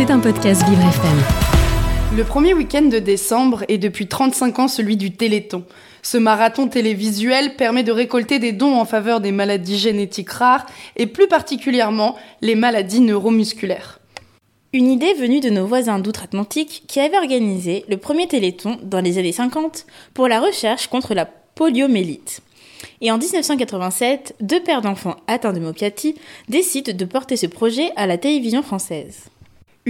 C'est un podcast Vivre FM. Le premier week-end de décembre est depuis 35 ans celui du Téléthon. Ce marathon télévisuel permet de récolter des dons en faveur des maladies génétiques rares et plus particulièrement les maladies neuromusculaires. Une idée venue de nos voisins d'outre-Atlantique qui avaient organisé le premier Téléthon dans les années 50 pour la recherche contre la poliomélite. Et en 1987, deux pères d'enfants atteints de myopathie décident de porter ce projet à la télévision française.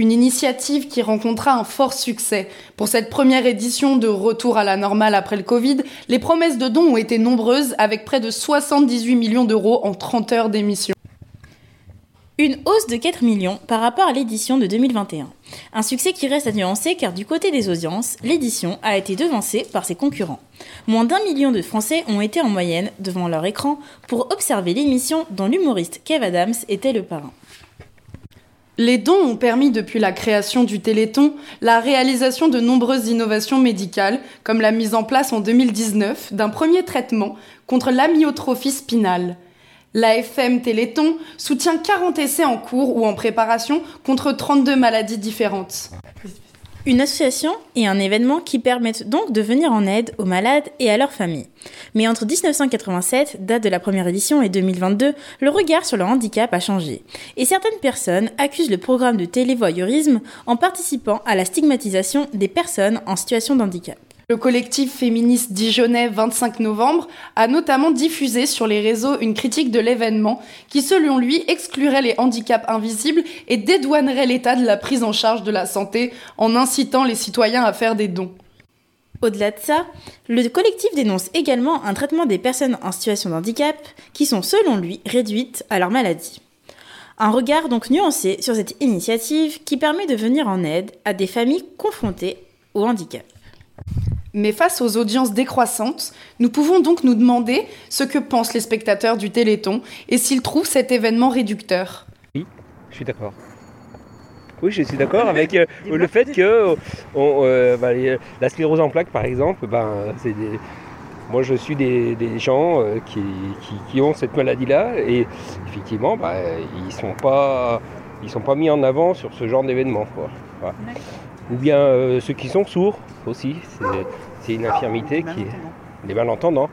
Une initiative qui rencontra un fort succès. Pour cette première édition de Retour à la normale après le Covid, les promesses de dons ont été nombreuses avec près de 78 millions d'euros en 30 heures d'émission. Une hausse de 4 millions par rapport à l'édition de 2021. Un succès qui reste à nuancer car du côté des audiences, l'édition a été devancée par ses concurrents. Moins d'un million de Français ont été en moyenne devant leur écran pour observer l'émission dont l'humoriste Kev Adams était le parrain. Les dons ont permis depuis la création du Téléthon la réalisation de nombreuses innovations médicales, comme la mise en place en 2019 d'un premier traitement contre l'amyotrophie spinale. L'AFM Téléthon soutient 40 essais en cours ou en préparation contre 32 maladies différentes. Une association et un événement qui permettent donc de venir en aide aux malades et à leurs familles. Mais entre 1987, date de la première édition, et 2022, le regard sur le handicap a changé. Et certaines personnes accusent le programme de télévoyeurisme en participant à la stigmatisation des personnes en situation de handicap. Le collectif féministe dijonnais 25 novembre a notamment diffusé sur les réseaux une critique de l'événement qui, selon lui, exclurait les handicaps invisibles et dédouanerait l'État de la prise en charge de la santé en incitant les citoyens à faire des dons. Au-delà de ça, le collectif dénonce également un traitement des personnes en situation de handicap qui sont, selon lui, réduites à leur maladie. Un regard donc nuancé sur cette initiative qui permet de venir en aide à des familles confrontées au handicap. Mais face aux audiences décroissantes, nous pouvons donc nous demander ce que pensent les spectateurs du Téléthon et s'ils trouvent cet événement réducteur. Oui, je suis d'accord. Oui, je suis d'accord avec euh, le fait que euh, bah, la sclérose en plaques, par exemple, ben, moi je suis des, gens euh, qui, ont cette maladie-là et effectivement, bah, ils ne sont, pas, sont pas mis en avant sur ce genre d'événement ou bien euh, ceux qui sont sourds aussi. C'est une infirmité qui est. Les malentendants.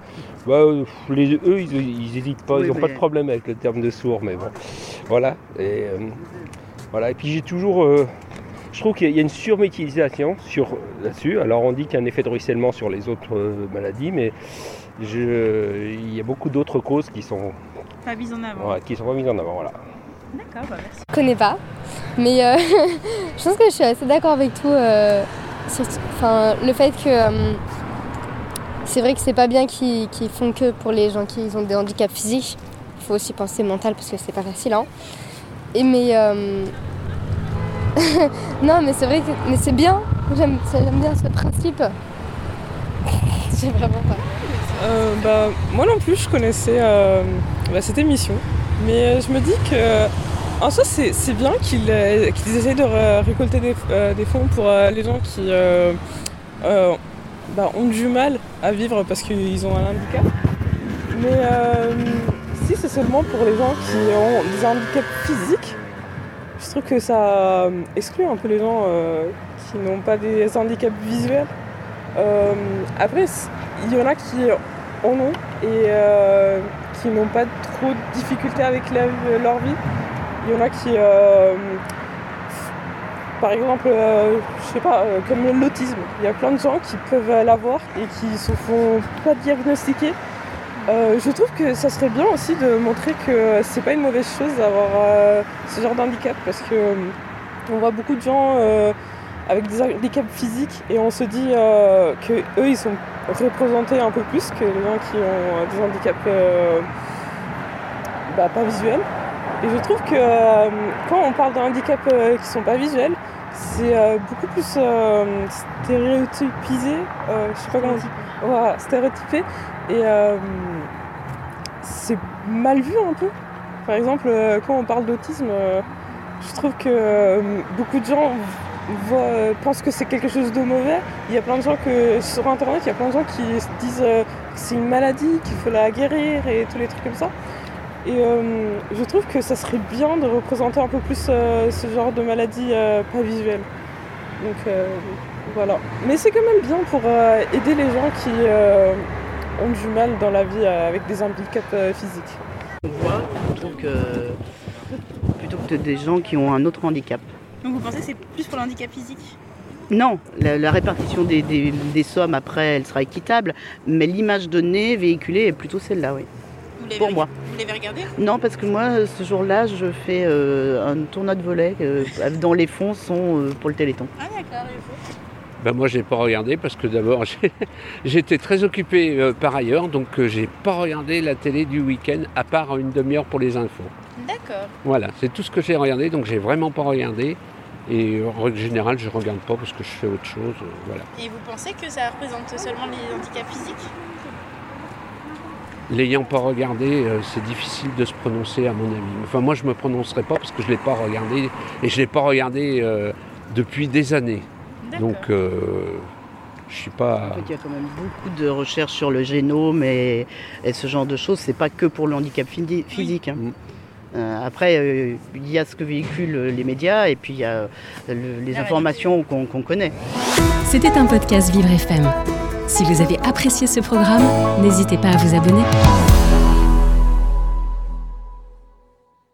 Bah, euh, les, eux, ils n'hésitent pas, ils n'ont pas de problème avec le terme de sourd, mais bon. Voilà. Et, euh, voilà. Et puis j'ai toujours. je trouve qu'il y a une surmétilisation sur, là-dessus. Alors on dit qu'il y a un effet de ruissellement sur les autres maladies, mais il y a beaucoup d'autres causes qui sont pas mises en avant. qui sont pas mises en avant. Voilà. D'accord, bah. Je connais pas, mais euh, je pense que je suis assez d'accord avec tout. Euh, le fait que euh, c'est vrai que c'est pas bien qu'ils font que pour les gens qui ont des handicaps physiques. Il faut aussi penser mental parce que c'est pas facile. Hein. Et mais non, mais c'est vrai que mais c'est bien. J'aime bien ce principe. J'ai vraiment pas. Bah, moi non plus, je connaissais bah, cette émission. Mais euh, je me dis que en soi c'est bien qu'ils essayent de récolter des, euh, fonds pour euh, les gens qui bah, ont du mal à vivre parce qu'ils ont un handicap. Mais si c'est seulement pour les gens qui ont des handicaps physiques, je trouve que ça exclut un peu les gens qui n'ont pas des handicaps visuels. après, il y en a qui en ont et qui n'ont pas trop de difficultés avec leur vie. Il y en a qui, euh, par exemple, euh, je sais pas, euh, comme l'autisme, il y a plein de gens qui peuvent l'avoir et qui se font pas diagnostiquer. je trouve que ça serait bien aussi de montrer que c'est pas une mauvaise chose d'avoir ce genre d'handicap parce que on voit beaucoup de gens avec des handicaps physiques et on se dit que eux ils sont représentés un peu plus que les gens qui ont des handicaps bah, pas visuels. Et je trouve que euh, quand on parle de handicaps euh, qui sont pas visuels, c'est euh, beaucoup plus stéréotypisé, je sais pas comment dire, stéréotypé, et c'est mal vu un peu. Par exemple, quand on parle d'autisme, je trouve que beaucoup de gens pensent que c'est quelque chose de mauvais. Il y a plein de gens que sur internet, il y a plein de gens qui se disent que c'est une maladie, qu'il faut la guérir et tous les trucs comme ça. Et euh, je trouve que ça serait bien de représenter un peu plus euh, ce genre de maladie euh, pas visuelle. Donc euh, voilà. Mais c'est quand même bien pour euh, aider les gens qui euh, ont du mal dans la vie euh, avec des handicaps euh, physiques. On voit, plutôt que des gens qui ont un autre handicap. Donc vous pensez que c'est plus pour le handicap physique Non, la, la répartition des, des- des sommes après, elle sera équitable, mais l'image donnée, véhiculée, est plutôt celle-là, oui. Pour moi. Vous l'avez regardé Non, parce que moi, ce jour-là, je fais euh, un tournoi de volet euh, dont les fonds sont euh, pour le Téléthon. Ah d'accord, il faut. Ben moi, j'ai pas regardé parce que d'abord, j'étais très occupé euh, par ailleurs, donc euh, j'ai pas regardé la télé du week-end à part une demi-heure pour les infos. D'accord. Voilà, c'est tout ce que j'ai regardé, donc j'ai vraiment pas regardé. Et en règle générale, je regarde pas parce que je fais autre chose. euh, voilà. Et vous pensez que ça représente seulement les handicaps physiques? L'ayant pas regardé, euh, c'est difficile de se prononcer à mon avis. Enfin, moi, je me prononcerai pas parce que je l'ai pas regardé et je l'ai pas regardé euh, depuis des années. Donc, euh, je suis pas. En fait, il y a quand même beaucoup de recherches sur le génome et, et ce genre de choses. C'est pas que pour le handicap physi- physique. hein. Mm. Euh, après, euh, il y a ce que véhiculent les médias et puis il y a euh, le- les La informations qu'on qu'on connaît. C'était un podcast Vivre FM. Si vous avez apprécié ce programme, n'hésitez pas à vous abonner.